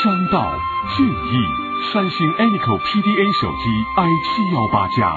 建议，三星 Anico PDA 手机 i 七幺八加。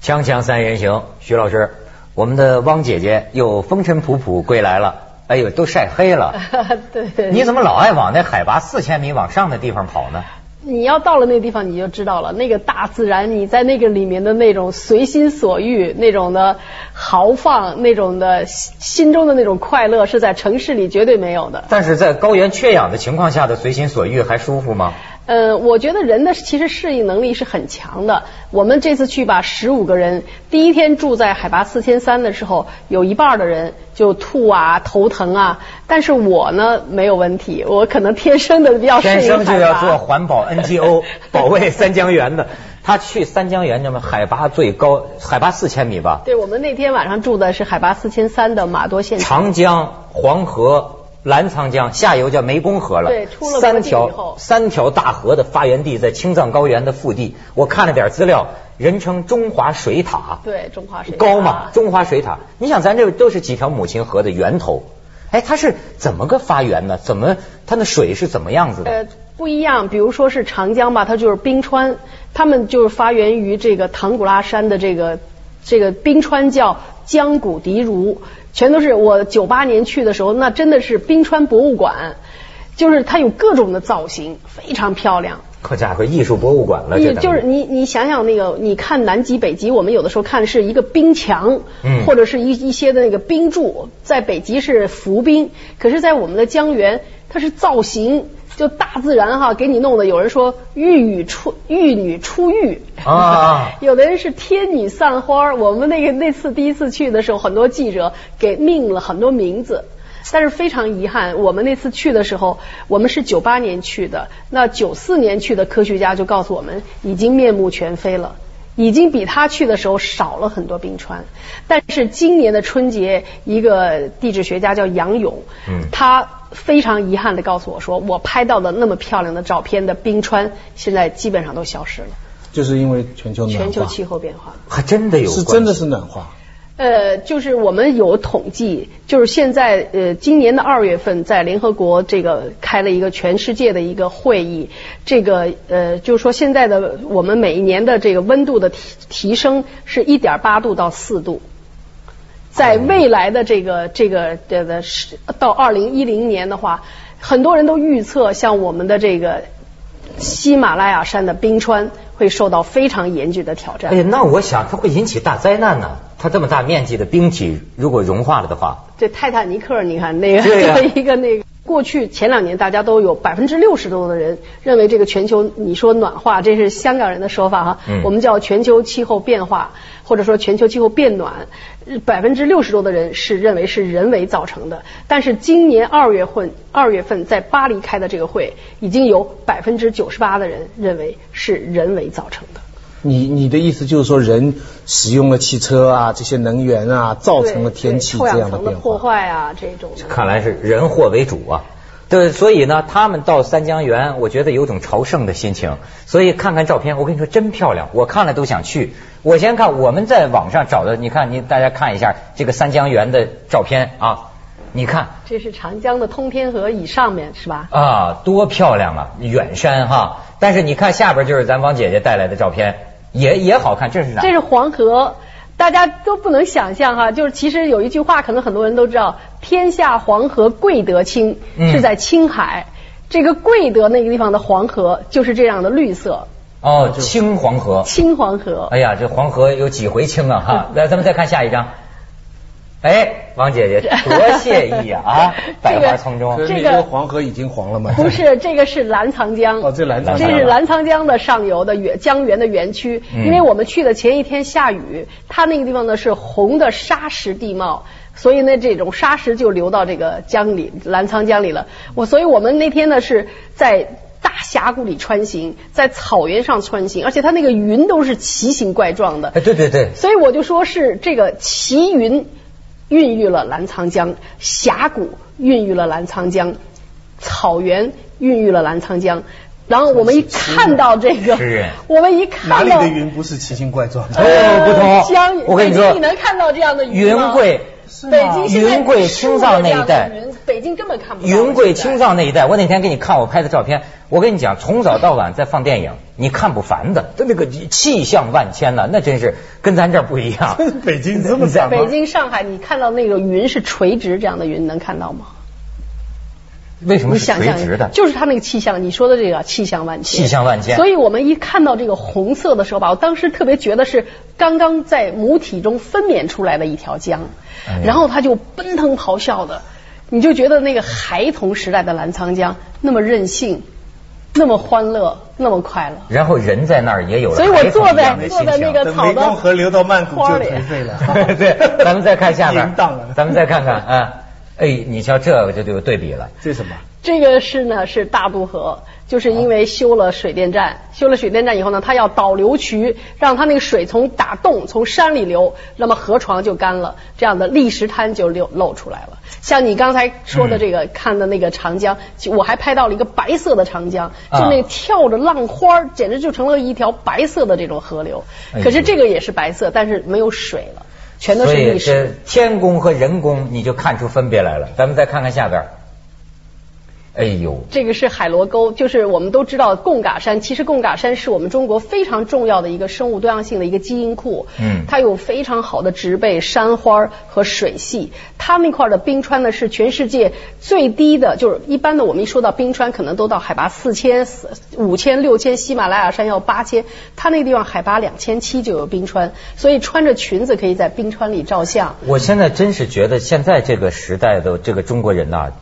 锵锵三人行，徐老师，我们的汪姐姐又风尘仆仆归来了。哎呦，都晒黑了。对。你怎么老爱往那海拔四千米往上的地方跑呢？你要到了那个地方，你就知道了，那个大自然，你在那个里面的那种随心所欲、那种的豪放、那种的心中的那种快乐，是在城市里绝对没有的。但是在高原缺氧的情况下的随心所欲还舒服吗？呃，我觉得人的其实适应能力是很强的。我们这次去吧，十五个人，第一天住在海拔四千三的时候，有一半的人就吐啊、头疼啊。但是我呢没有问题，我可能天生的比较适应天 生就要做环保 NGO，保卫三江源的。他去三江源，那么海拔最高，海拔四千米吧？对，我们那天晚上住的是海拔四千三的马多县。长江、黄河。澜沧江下游叫湄公河了，对，出了三条三条大河的发源地在青藏高原的腹地。我看了点资料，人称中华水塔，对，中华水高嘛，中华水塔。你想，咱这都是几条母亲河的源头，哎，它是怎么个发源呢？怎么它的水是怎么样子的？呃，不一样。比如说是长江吧，它就是冰川，它们就是发源于这个唐古拉山的这个这个冰川，叫江古迪如。全都是我九八年去的时候，那真的是冰川博物馆，就是它有各种的造型，非常漂亮。好家伙，艺术博物馆了，这就是你你想想那个，你看南极、北极，我们有的时候看是一个冰墙，嗯，或者是一一些的那个冰柱，在北极是浮冰，可是，在我们的江源，它是造型。就大自然哈，给你弄的。有人说玉女出玉女出浴啊，有的人是天女散花。我们那个那次第一次去的时候，很多记者给命了很多名字，但是非常遗憾，我们那次去的时候，我们是九八年去的，那九四年去的科学家就告诉我们，已经面目全非了，已经比他去的时候少了很多冰川。但是今年的春节，一个地质学家叫杨勇，嗯，他。非常遗憾的告诉我说，我拍到的那么漂亮的照片的冰川，现在基本上都消失了。就是因为全球暖化全球气候变化，还真的有是真的是暖化。呃，就是我们有统计，就是现在呃，今年的二月份在联合国这个开了一个全世界的一个会议，这个呃，就是说现在的我们每一年的这个温度的提提升是一点八度到四度。在未来的这个这个这个是到二零一零年的话，很多人都预测，像我们的这个喜马拉雅山的冰川会受到非常严峻的挑战。哎，那我想它会引起大灾难呢。它这么大面积的冰体如果融化了的话，这泰坦尼克，你看那个 一个那个。过去前两年，大家都有百分之六十多的人认为这个全球你说暖化，这是香港人的说法哈，我们叫全球气候变化，或者说全球气候变暖，百分之六十多的人是认为是人为造成的。但是今年二月份，二月份在巴黎开的这个会，已经有百分之九十八的人认为是人为造成的。你你的意思就是说，人使用了汽车啊，这些能源啊，造成了天气这样的变化。破坏啊，这种。看来是人祸为主啊。对，所以呢，他们到三江源，我觉得有种朝圣的心情。所以看看照片，我跟你说真漂亮，我看了都想去。我先看我们在网上找的，你看，你大家看一下这个三江源的照片啊，你看。这是长江的通天河以上面是吧？啊，多漂亮啊，远山哈。但是你看下边就是咱王姐姐带来的照片。也也好看，这是啥？这是黄河，大家都不能想象哈。就是其实有一句话，可能很多人都知道：“天下黄河贵得清”，是在青海。这个贵德那个地方的黄河就是这样的绿色。哦，青黄河。青黄河。哎呀，这黄河有几回清啊哈！来，咱们再看下一张。哎，王姐姐多惬意啊！啊，百花丛中，这个黄河已经黄了吗？不是，这个是澜沧江。哦，这澜沧江。这是澜沧江的上游的源江源的源区。因为我们去的前一天下雨，它那个地方呢是红的沙石地貌，所以呢这种沙石就流到这个江里，澜沧江里了。我所以我们那天呢是在大峡谷里穿行，在草原上穿行，而且它那个云都是奇形怪状的。哎，对对对。所以我就说是这个奇云。孕育了澜沧江，峡谷孕育了澜沧江，草原孕育了澜沧江。然后我们一看到这个，我们一看到哪里的云不是奇形怪状的？哦，不同。江，我跟你说，你能看到这样的云会北京现在云贵青藏那一带北京根本看不到。云贵青藏那一带，我那天给你看我拍的照片，我跟你讲，从早到晚在放电影，你看不烦的，它那个气象万千呐，那真是跟咱这儿不一样。北京这么大吗北京、上海，你看到那个云是垂直这样的云，能看到吗？为什么是你想象垂直的？就是它那个气象，你说的这个气象万千，气象万千。所以我们一看到这个红色的时候吧，我当时特别觉得是刚刚在母体中分娩出来的一条江，哎然后它就奔腾咆哮的，你就觉得那个孩童时代的澜沧江那么任性，那么欢乐，那么快乐。然后人在那儿也有了所以我坐在坐在那个草的湄公河流到曼谷就了。对，咱们再看下边 淫荡了，咱们再看看啊，哎，你瞧这个就就有对比了。这是什么？这个是呢是大渡河，就是因为修了水电站，修了水电站以后呢，它要导流渠，让它那个水从打洞从山里流，那么河床就干了，这样的砾石滩就流露出来了。像你刚才说的这个、看的那个长江，我还拍到了一个白色的长江，就那个跳着浪花儿，简直就成了一条白色的这种河流。可是这个也是白色，但是没有水了，全都是所以。这天宫和人宫你就看出分别来了。咱们再看看下边。哎呦，这个是海螺沟，就是我们都知道贡嘎山，其实贡嘎山是我们中国非常重要的一个生物多样性的一个基因库。嗯它有非常好的植被、山花和水系。它那块的冰川呢是全世界最低的，就是一般的我们一说到冰川，可能都到海拔四千、五千、六千，喜马拉雅山要八千，它那个地方海拔两千七就有冰川，所以穿着裙子可以在冰川里照相。我现在真是觉得现在这个时代的这个中国人呐、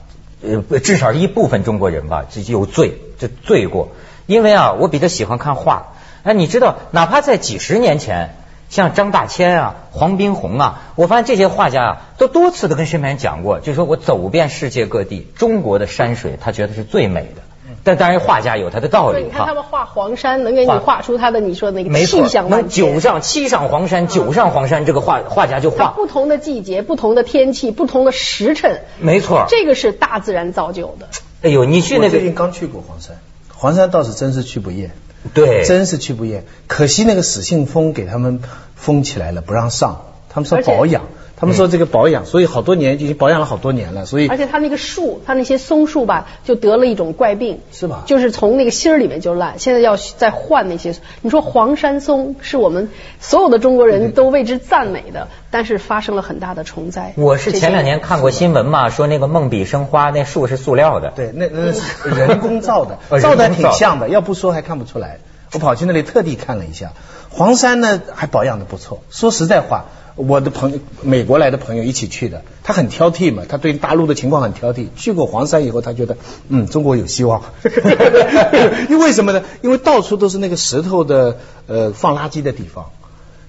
呃，至少一部分中国人吧，这有罪，这罪过。因为啊，我比较喜欢看画。哎，你知道，哪怕在几十年前，像张大千啊、黄宾虹啊，我发现这些画家啊，都多次的跟身边人讲过，就说我走遍世界各地，中国的山水，他觉得是最美的。但当然，画家有他的道理你看他。们画黄山，能给你画画出他的你说的那个气象，万能千。九上七上黄山，九上黄山，这个画画家就画。不同的季节、不同的天气、不同的时辰，没错。这个是大自然造就的。哎呦，你去那个最近刚去过黄山，黄山倒是真是去不厌，对，真是去不厌。可惜那个死信封给他们封起来了，不让上。他们说保养，他们说这个保养，所以好多年已经保养了好多年了，所以而且它那个树，它那些松树吧，就得了一种怪病，是吧就是从那个芯儿里面就烂，现在要再换那些。你说黄山松是我们所有的中国人都为之赞美的，但是发生了很大的虫灾。我是前两年看过新闻嘛，说那个梦笔生花那树是塑料的。对，那那 是人工造的哦，造的人工造挺像的，要不说还看不出来。我跑去那里特地看了一下，黄山呢还保养的不错。说实在话，我的朋友美国来的朋友一起去的，他很挑剔嘛，他对大陆的情况很挑剔。去过黄山以后，他觉得嗯，中国有希望。因为什么呢？因为到处都是那个石头的呃放垃圾的地方。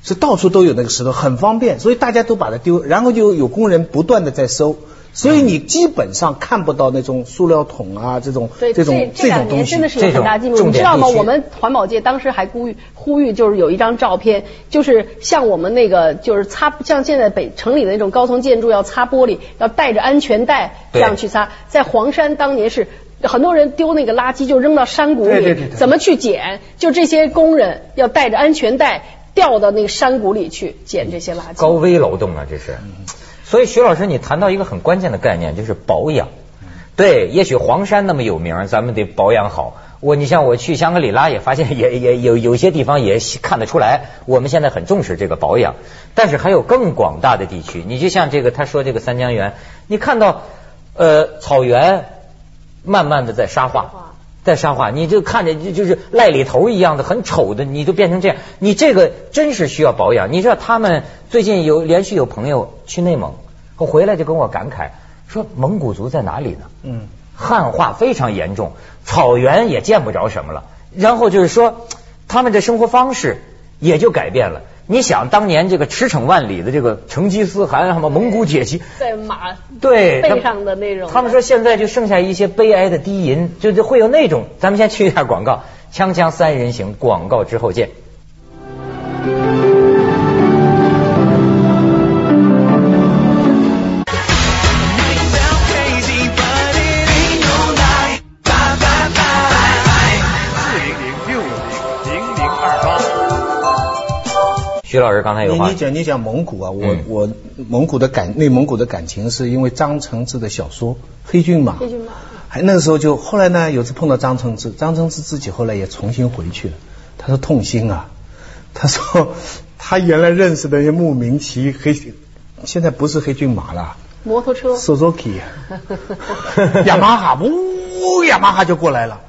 是到处都有那个石头，很方便，所以大家都把它丢，然后就有工人不断的在收，所以你基本上看不到那种塑料桶啊这种对，这种这两种东西年真的。是有很大进步。你知道吗？我们环保界当时还呼吁呼吁，就是有一张照片，就是像我们那个就是擦，像现在北城里的那种高层建筑要擦玻璃，要带着安全带这样去擦。在黄山当年是。很多人丢那个垃圾就扔到山谷里，对对对对怎么去捡？就这些工人要带着安全带掉到那个山谷里去捡这些垃圾。高危劳动啊，这是。所以徐老师，你谈到一个很关键的概念，就是保养。对，也许黄山那么有名，咱们得保养好。我，你像我去香格里拉也发现也也有有些地方也看得出来，我们现在很重视这个保养。但是还有更广大的地区，你就像这个他说这个三江源，你看到呃草原慢慢的在沙化。在沙化，你就看着就就是赖里头一样的很丑的，你就变成这样，你这个真是需要保养。你知道他们最近有连续有朋友去内蒙，我回来就跟我感慨说蒙古族在哪里呢？嗯，汉化非常严重，草原也见不着什么了。然后就是说他们的生活方式也就改变了。你想当年这个驰骋万里的这个成吉思汗什么蒙古铁骑，在马对背上的那种。他们说现在就剩下一些悲哀的低吟，就就会有那种。咱们先去一下广告，锵锵三人行，广告之后见。徐老师刚才有话你你，讲你讲蒙古啊，我、嗯我蒙古的感内蒙古的感情是因为张承志的小说《黑骏马》，黑骏马还那个时候就后来呢，有次碰到张承志，张承志自己后来也重新回去了，他说痛心啊，他说他原来认识的那些牧民骑黑，现在不是黑骏马了。摩托车，Suzuki，雅马哈，呜，雅马哈就过来了。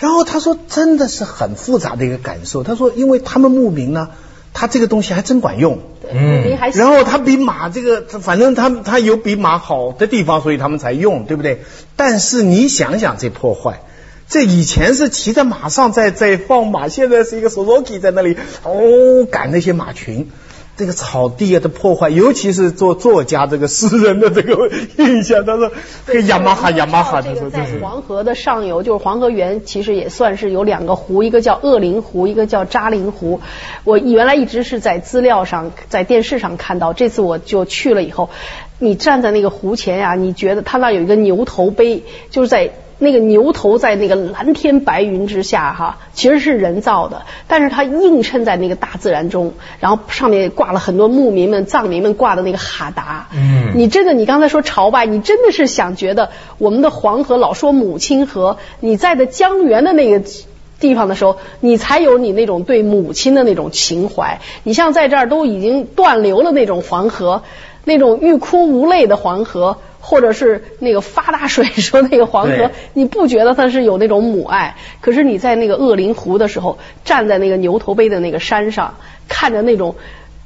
然后他说，真的是很复杂的一个感受。他说，因为他们牧民呢，他这个东西还真管用。嗯然后他比马这个，反正他他有比马好的地方，所以他们才用，对不对？但是你想想这破坏，这以前是骑在马上在在放马，现在是一个 Suzuki 在那里哦赶那些马群。这个草地啊的破坏，尤其是做作家这个诗人的这个印象，他说这个雅马哈雅马哈，他这个在说这是黄河的上游，就是黄河源，其实也算是有两个湖，一个叫鄂陵湖，一个叫扎陵湖。我原来一直是在资料上、在电视上看到，这次我就去了以后，你站在那个湖前呀、你觉得它那有一个牛头碑，就是在。那个牛头在那个蓝天白云之下，哈，其实是人造的，但是它映衬在那个大自然中，然后上面挂了很多牧民们、藏民们挂的那个哈达，嗯你真的，你刚才说朝拜，你真的是想觉得我们的黄河老说母亲河，你在的江源的那个地方的时候，你才有你那种对母亲的那种情怀。你像在这儿都已经断流了那种黄河，那种欲哭无泪的黄河。或者是那个发大水时候那个黄河，你不觉得它是有那种母爱？可是你在那个鄂陵湖的时候，站在那个牛头碑的那个山上，看着那种，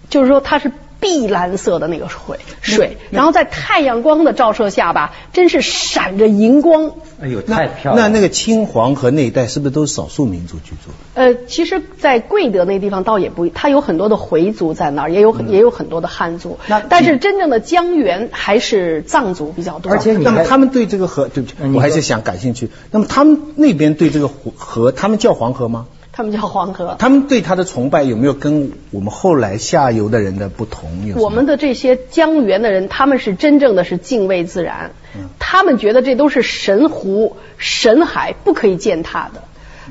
就是说它是碧蓝色的那个水水，然后在太阳光的照射下吧，真是闪着银光。哎呦，那太漂亮了。那那个青黄河那一带是不是都是少数民族居住？呃，其实，在贵德那地方倒也不，它有很多的回族在那儿，也有很、也有很多的汉族。那但是真正的江源还是藏族比较多。而且那么他们对这个河，对不起我还是想感兴趣。那么他们那边对这个湖河，他们叫黄河吗？他们叫黄河。他们对他的崇拜有没有跟我们后来下游的人的不同？有我们的这些江源的人，他们是真正的是敬畏自然，他们觉得这都是神湖、神海，不可以践踏的。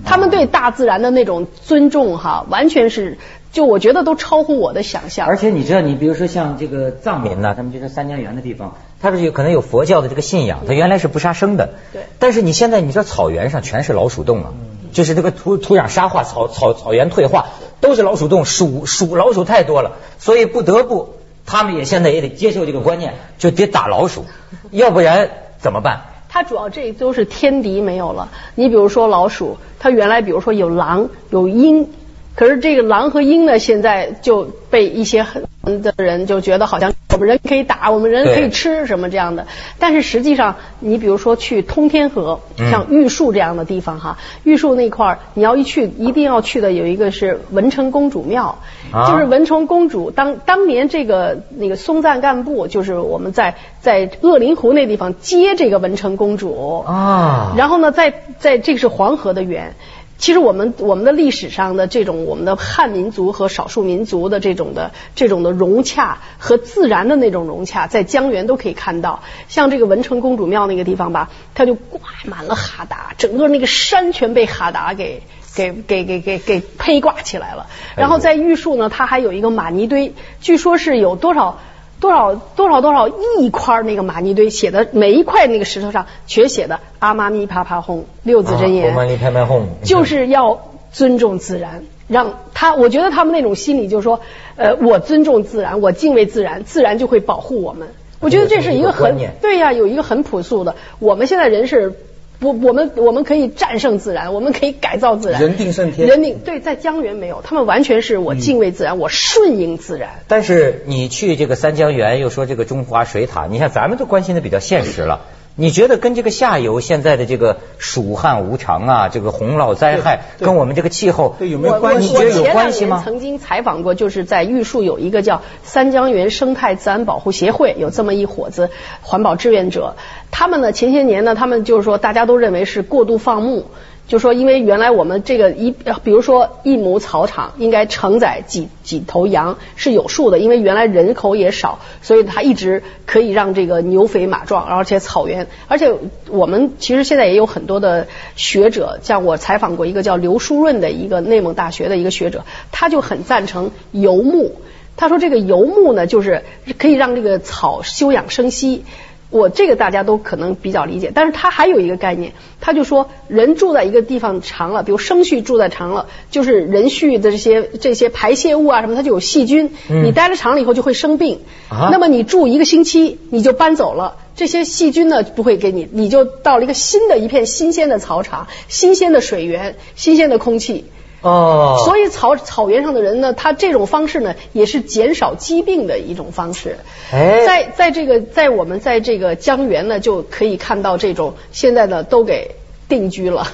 他们对大自然的那种尊重，哈，完全是，就我觉得都超乎我的想象。而且你知道，你比如说像这个藏民呐，他们就是三江源的地方，他是有可能有佛教的这个信仰，他原来是不杀生的。对但是你现在你知道草原上全是老鼠洞啊，就是这个土 土壤沙化，草草草原退化，都是老鼠洞，鼠鼠老鼠太多了，所以不得不，他们也现在也得接受这个观念，就得打老鼠，要不然怎么办？它主要这都是天敌没有了。你比如说老鼠，它原来比如说有狼有鹰，可是这个狼和鹰呢，现在就被一些很的人就觉得好像我们人可以打，我们人可以吃什么这样的。但是实际上，你比如说去通天河，嗯。像玉树这样的地方哈，玉树那块儿你要一去，一定要去的有一个是文成公主庙，啊。就是文成公主当当年这个那个松赞干布，就是我们在在鄂陵湖那地方接这个文成公主。啊。然后呢，在在这个是黄河的源。其实我们我们的历史上的这种我们的汉民族和少数民族的这种的这种的融洽和自然的那种融洽，在江源都可以看到。像这个文成公主庙那个地方吧，它就挂满了哈达，整个那个山全被哈达给给给给给给披挂起来了。然后在玉树呢，它还有一个玛尼堆，据说是有多少。多少多少多少亿块那个玛尼堆写的每一块那个石头上全写的阿妈咪啪啪轰六字真言，啊我们拍拍轰就是要尊重自然，让他我觉得他们那种心理就是说，呃，我尊重自然，我敬畏自然，自然就会保护我们。我觉得这是一个很对呀、有一个很朴素的。我们现在人是。不，我们我们可以战胜自然，我们可以改造自然。人定胜天人定对，在江源没有，他们完全是我敬畏自然，我顺应自然。但是你去这个三江源，又说这个中华水塔，你看咱们都关心的比较现实了。你觉得跟这个下游现在的这个暑旱无常啊，这个洪涝灾害，跟我们这个气候对有没有关系我你觉得有我前两关系吗？曾经采访过，就是在玉树有一个叫三江源生态自然保护协会，有这么一伙子环保志愿者。他们呢，前些年呢，他们就是说大家都认为是过度放牧。就说因为原来我们这个一，比如说一亩草场应该承载几几头羊是有数的，因为原来人口也少，所以它一直可以让这个牛肥马壮，而且草原，而且我们其实现在也有很多的学者，像我采访过一个叫刘书润的一个内蒙大学的一个学者，他就很赞成游牧。他说这个游牧呢，就是可以让这个草休养生息。我这个大家都可能比较理解，但是他还有一个概念，他就说人住在一个地方长了，比如生畜住在长了，就是人畜的这些这些排泄物啊什么，它就有细菌，你待了长了以后就会生病。那么你住一个星期你就搬走了，这些细菌呢不会给你，你就到了一个新的一片新鲜的草场、新鲜的水源、新鲜的空气。哦，所以草草原上的人呢，他这种方式呢，也是减少疾病的一种方式。哎，在在这个在我们在这个江源呢，就可以看到这种现在呢都给定居了。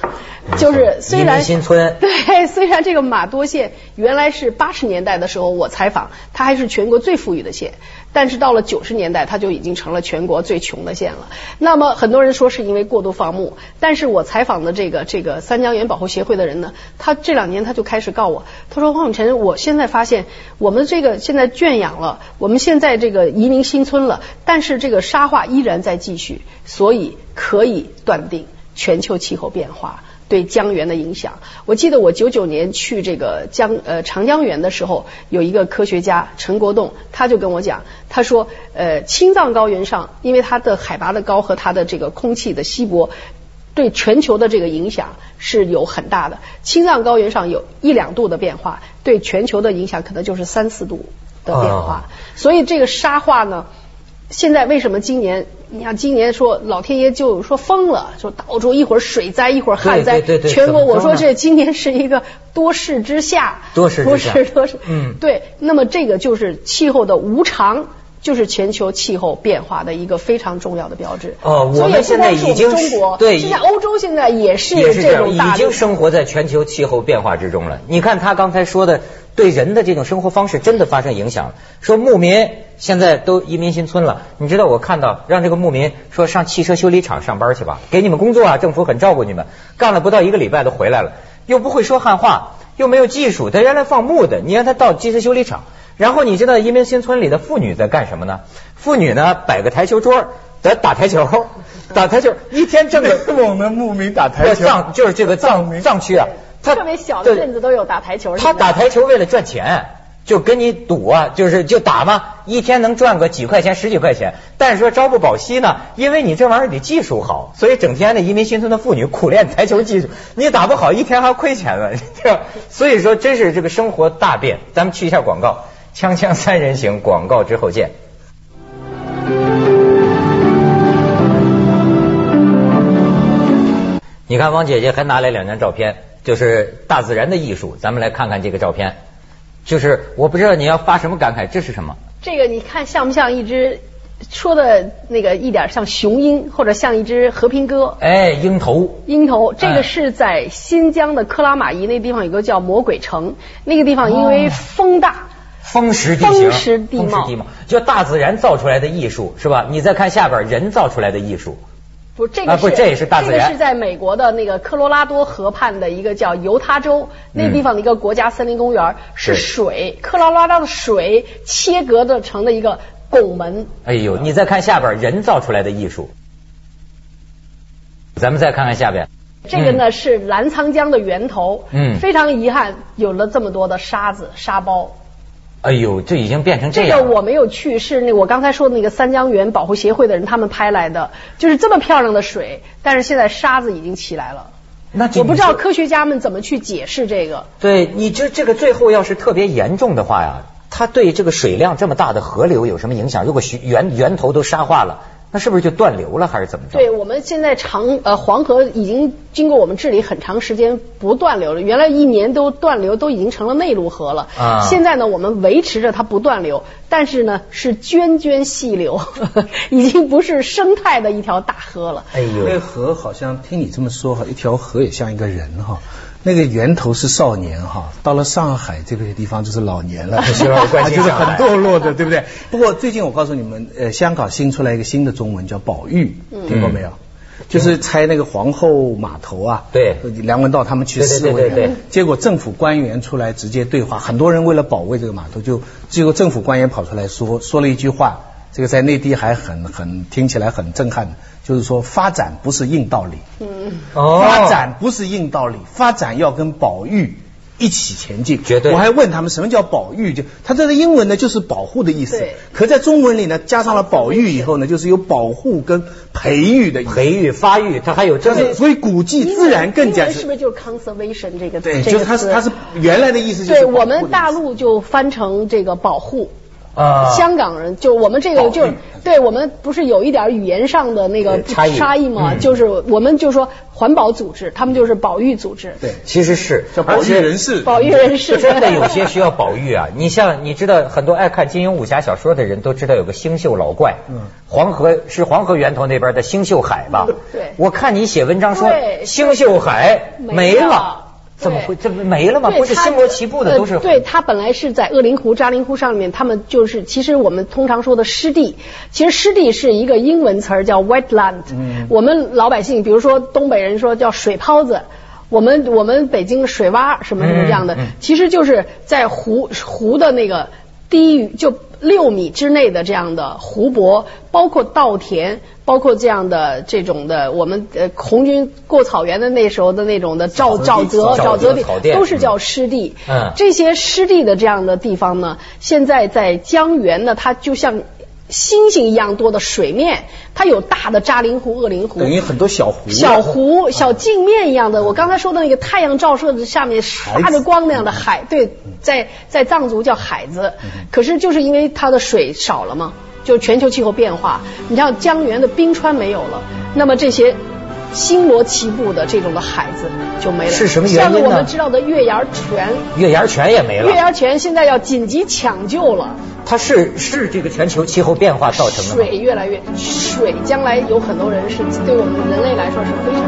就是虽然新村 对，虽然这个马多县原来是八十年代的时候我采访，它还是全国最富裕的县。但是到了九十年代，它就已经成了全国最穷的县了。那么很多人说是因为过度放牧，但是我采访的这个这个三江源保护协会的人呢，他这两年他就开始告我，他说黄永晨，我现在发现我们这个现在圈养了，我们现在这个移民新村了，但是这个沙化依然在继续，所以可以断定全球气候变化。对江源的影响，我记得我九九年去这个江呃长江源的时候，有一个科学家陈国栋，他就跟我讲，他说呃青藏高原上，因为它的海拔的高和它的这个空气的稀薄，对全球的这个影响是有很大的。青藏高原上有一两度的变化，对全球的影响可能就是三四度的变化。所以这个沙化呢。现在为什么今年？你看今年说老天爷就说疯了，说到处一会儿水灾一会儿旱灾，全国我说这今年是一个多事之夏，多事多事多事，嗯，对。那么这个就是气候的无常，就是全球气候变化的一个非常重要的标志。哦，我们现在已经中国对，现在欧洲现在也是也是这种大已经生活在全球气候变化之中了。你看他刚才说的。对人的这种生活方式真的发生影响。说牧民现在都移民新村了，你知道我看到让这个牧民说上汽车修理厂上班去吧，给你们工作啊，政府很照顾你们。干了不到一个礼拜都回来了，又不会说汉话，又没有技术，他原来放牧的，你让他到汽车修理厂。然后你知道移民新村里的妇女在干什么呢？妇女呢摆个台球桌在打台球，打台球一天挣个。我们牧民打台球。藏就是这个藏藏区啊。他特别小的镇子都有打台球。他打台球为了赚钱，就跟你赌啊，就是就打嘛，一天能赚个几块钱、十几块钱。但是说朝不保夕呢，因为你这玩意儿得技术好，所以整天的移民新村的妇女苦练台球技术。你打不好，一天还亏钱了。所以说，真是这个生活大变。咱们去一下广告，锵锵三人行，广告之后见。你看，王姐姐还拿来两张照片。就是大自然的艺术，咱们来看看这个照片。就是我不知道你要发什么感慨，这是什么？这个你看像不像一只说的那个一点像雄鹰，或者像一只和平鸽？哎，鹰头。鹰头，这个是在新疆的克拉玛依那地方有个叫魔鬼城，那个地方因为风大，风蚀地形，风蚀地貌，就大自然造出来的艺术是吧？你再看下边人造出来的艺术。不，这个是这也是大自然。这个是在美国的那个科罗拉多河畔的一个叫犹他州那地方的一个国家森林公园，是水，科罗拉多的水切割的成的一个拱门。哎呦，你再看下边人造出来的艺术，咱们再看看下边。这个呢是澜沧江的源头，嗯，非常遗憾有了这么多的沙子沙包。哎呦，这已经变成这样。这个我没有去，是那我刚才说的那个三江源保护协会的人他们拍来的，就是这么漂亮的水，但是现在沙子已经起来了。那我不知道科学家们怎么去解释这个。对，你这这个最后要是特别严重的话呀，它对这个水量这么大的河流有什么影响？如果源源头都沙化了。那是不是就断流了，还是怎么着？对，我们现在长呃黄河已经经过我们治理很长时间不断流了，原来一年都断流，都已经成了内陆河了。啊，现在呢，我们维持着它不断流，但是呢是涓涓细流，已经不是生态的一条大河了。哎呦，那河好像听你这么说哈，一条河也像一个人哈。那个源头是少年哈，到了上海这个地方就是老年了，就是很堕落的，对不对？不过最近我告诉你们，呃，香港新出来一个新的中文叫宝玉，听过没有？就是拆那个皇后码头啊。对梁文道他们去对对示威，对对对结果政府官员出来直接对话，很多人为了保卫这个码头，就结果政府官员跑出来说说了一句话，这个在内地还很很听起来很震撼的，就是说发展不是硬道理，嗯，哦。发展不是硬道理，发展要跟保育。一起前进，绝对。我还问他们什么叫保育，就他这个英文呢就是保护的意思，可在中文里呢加上了保育以后呢，就是有保护跟培育的意思。培育发育，它还有这是所以古迹自然更加是。不是就是 conservation 这个对，就是它是词？它是原来的意思就是对我们大陆就翻成这个保护。啊。香港人就我们这个就对我们不是有一点语言上的那个差异。差异吗？嗯。就是我们就说环保组织，他们就是保育组织，对其实是叫保育人士。保育人士。真的有些需要保育啊！你像你知道，很多爱看金庸武侠小说的人都知道有个星宿老怪，嗯。黄河是黄河源头那边的星宿海吧？对。我看你写文章说对星宿海没了，怎么会这不没了吗？不是星罗棋布的都是呃对，它本来是在鄂陵湖、扎陵湖上面，他们就是其实我们通常说的湿地，其实湿地是一个英文词儿叫 wetland。嗯我们老百姓，比如说东北人说叫水泡子。我们我们北京的水洼什么什么这样的，嗯嗯其实就是在湖湖的那个低于就六米之内的这样的湖泊，包括稻田，包括这样的这种的，我们呃红军过草原的那时候的那种的沼沼泽沼沼泽地都是叫湿地。嗯这些湿地的这样的地方呢，现在在江源呢，它就像星星一样多的水面，它有大的扎陵湖、鄂陵湖，等于很多小湖。小湖、小镜面一样的，我刚才说的那个太阳照射的下面发着光那样的海，对，在在藏族叫海子，可是就是因为它的水少了嘛，就全球气候变化，你像江源的冰川没有了，那么这些。星罗棋布的这种的海子就没了，是什么原因呢像我们知道的月牙泉，月牙泉也没了。月牙泉现在要紧急抢救了，它是是这个全球气候变化造成的？水越来越水，将来有很多人是对我们人类来说是非常。